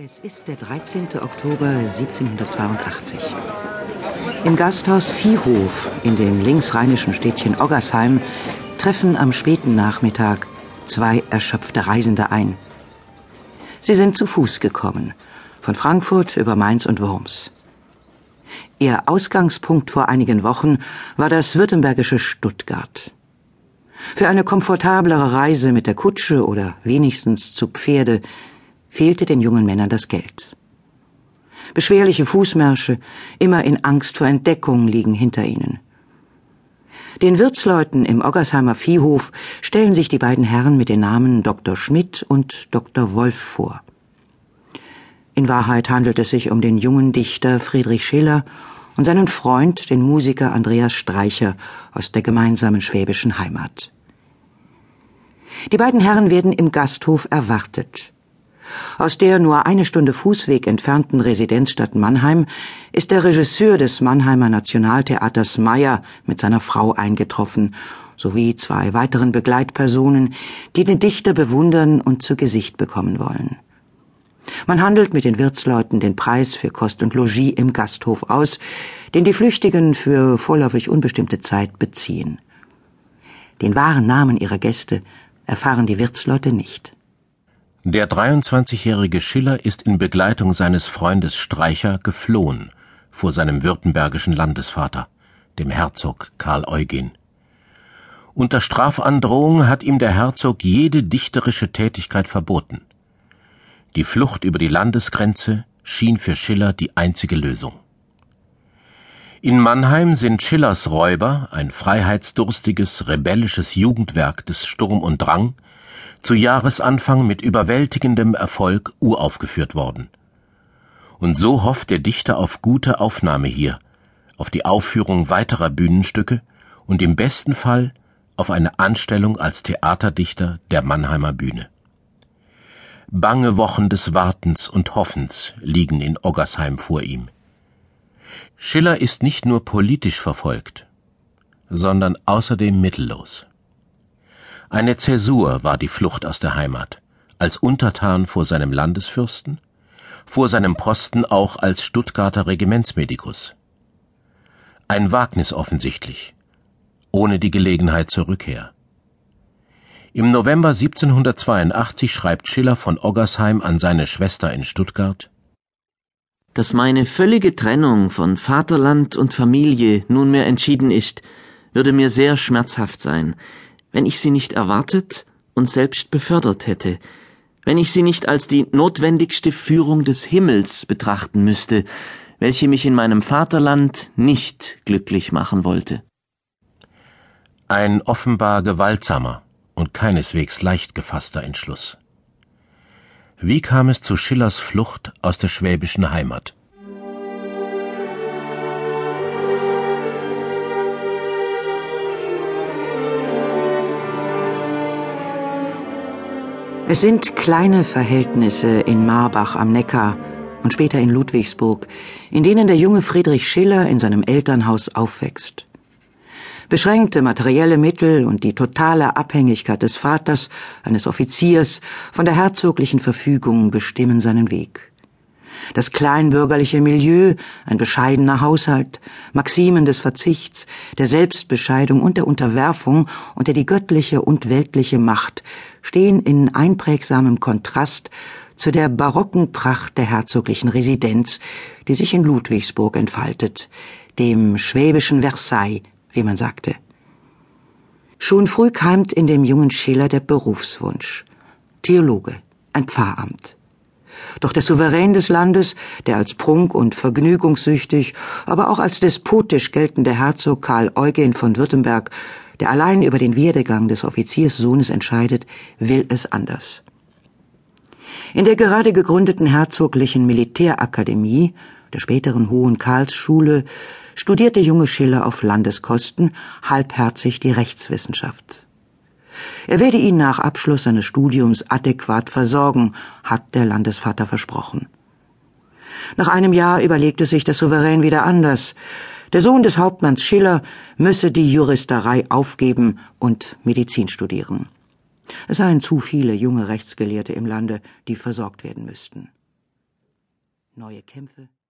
Es ist der 13. Oktober 1782. Im Gasthaus Viehhof in dem linksrheinischen Städtchen Oggersheim treffen am späten Nachmittag zwei erschöpfte Reisende ein. Sie sind zu Fuß gekommen, von Frankfurt über Mainz und Worms. Ihr Ausgangspunkt vor einigen Wochen war das württembergische Stuttgart. Für eine komfortablere Reise mit der Kutsche oder wenigstens zu Pferde fehlte den jungen Männern das Geld. Beschwerliche Fußmärsche, immer in Angst vor Entdeckung, liegen hinter ihnen. Den Wirtsleuten im Oggersheimer Viehhof stellen sich die beiden Herren mit den Namen Dr. Schmidt und Dr. Wolf vor. In Wahrheit handelt es sich um den jungen Dichter Friedrich Schiller und seinen Freund, den Musiker Andreas Streicher aus der gemeinsamen schwäbischen Heimat. Die beiden Herren werden im Gasthof erwartet. Aus der nur eine Stunde Fußweg entfernten Residenzstadt Mannheim ist der Regisseur des Mannheimer Nationaltheaters Meyer mit seiner Frau eingetroffen, sowie zwei weiteren Begleitpersonen, die den Dichter bewundern und zu Gesicht bekommen wollen. Man handelt mit den Wirtsleuten den Preis für Kost und Logis im Gasthof aus, den die Flüchtigen für vorläufig unbestimmte Zeit beziehen. Den wahren Namen ihrer Gäste erfahren die Wirtsleute nicht. Der 23-jährige Schiller ist in Begleitung seines Freundes Streicher geflohen vor seinem württembergischen Landesvater, dem Herzog Karl Eugen. Unter Strafandrohung hat ihm der Herzog jede dichterische Tätigkeit verboten. Die Flucht über die Landesgrenze schien für Schiller die einzige Lösung. In Mannheim sind Schillers Räuber, ein freiheitsdurstiges, rebellisches Jugendwerk des Sturm und Drang, zu Jahresanfang mit überwältigendem Erfolg uraufgeführt worden. Und so hofft der Dichter auf gute Aufnahme hier, auf die Aufführung weiterer Bühnenstücke und im besten Fall auf eine Anstellung als Theaterdichter der Mannheimer Bühne. Bange Wochen des Wartens und Hoffens liegen in Oggersheim vor ihm. Schiller ist nicht nur politisch verfolgt, sondern außerdem mittellos. Eine Zäsur war die Flucht aus der Heimat, als Untertan vor seinem Landesfürsten, vor seinem Posten auch als Stuttgarter Regimentsmedikus. Ein Wagnis offensichtlich, ohne die Gelegenheit zur Rückkehr. Im November 1782 schreibt Schiller von Oggersheim an seine Schwester in Stuttgart Dass meine völlige Trennung von Vaterland und Familie nunmehr entschieden ist, würde mir sehr schmerzhaft sein, wenn ich sie nicht erwartet und selbst befördert hätte, wenn ich sie nicht als die notwendigste Führung des Himmels betrachten müsste, welche mich in meinem Vaterland nicht glücklich machen wollte. Ein offenbar gewaltsamer und keineswegs leicht gefasster Entschluss. Wie kam es zu Schillers Flucht aus der schwäbischen Heimat? Es sind kleine Verhältnisse in Marbach am Neckar und später in Ludwigsburg, in denen der junge Friedrich Schiller in seinem Elternhaus aufwächst. Beschränkte materielle Mittel und die totale Abhängigkeit des Vaters, eines Offiziers, von der herzoglichen Verfügung bestimmen seinen Weg das kleinbürgerliche Milieu, ein bescheidener Haushalt, Maximen des Verzichts, der Selbstbescheidung und der Unterwerfung unter die göttliche und weltliche Macht stehen in einprägsamem Kontrast zu der barocken Pracht der herzoglichen Residenz, die sich in Ludwigsburg entfaltet, dem schwäbischen Versailles, wie man sagte. Schon früh keimt in dem jungen Schiller der Berufswunsch. Theologe, ein Pfarramt. Doch der Souverän des Landes, der als prunk- und vergnügungssüchtig, aber auch als despotisch geltende Herzog Karl Eugen von Württemberg, der allein über den Werdegang des Offizierssohnes entscheidet, will es anders. In der gerade gegründeten Herzoglichen Militärakademie, der späteren Hohen Karlsschule, studierte junge Schiller auf Landeskosten halbherzig die Rechtswissenschaft. Er werde ihn nach Abschluss seines Studiums adäquat versorgen, hat der Landesvater versprochen. Nach einem Jahr überlegte sich der Souverän wieder anders. Der Sohn des Hauptmanns Schiller müsse die Juristerei aufgeben und Medizin studieren. Es seien zu viele junge Rechtsgelehrte im Lande, die versorgt werden müssten. neue Kämpfe,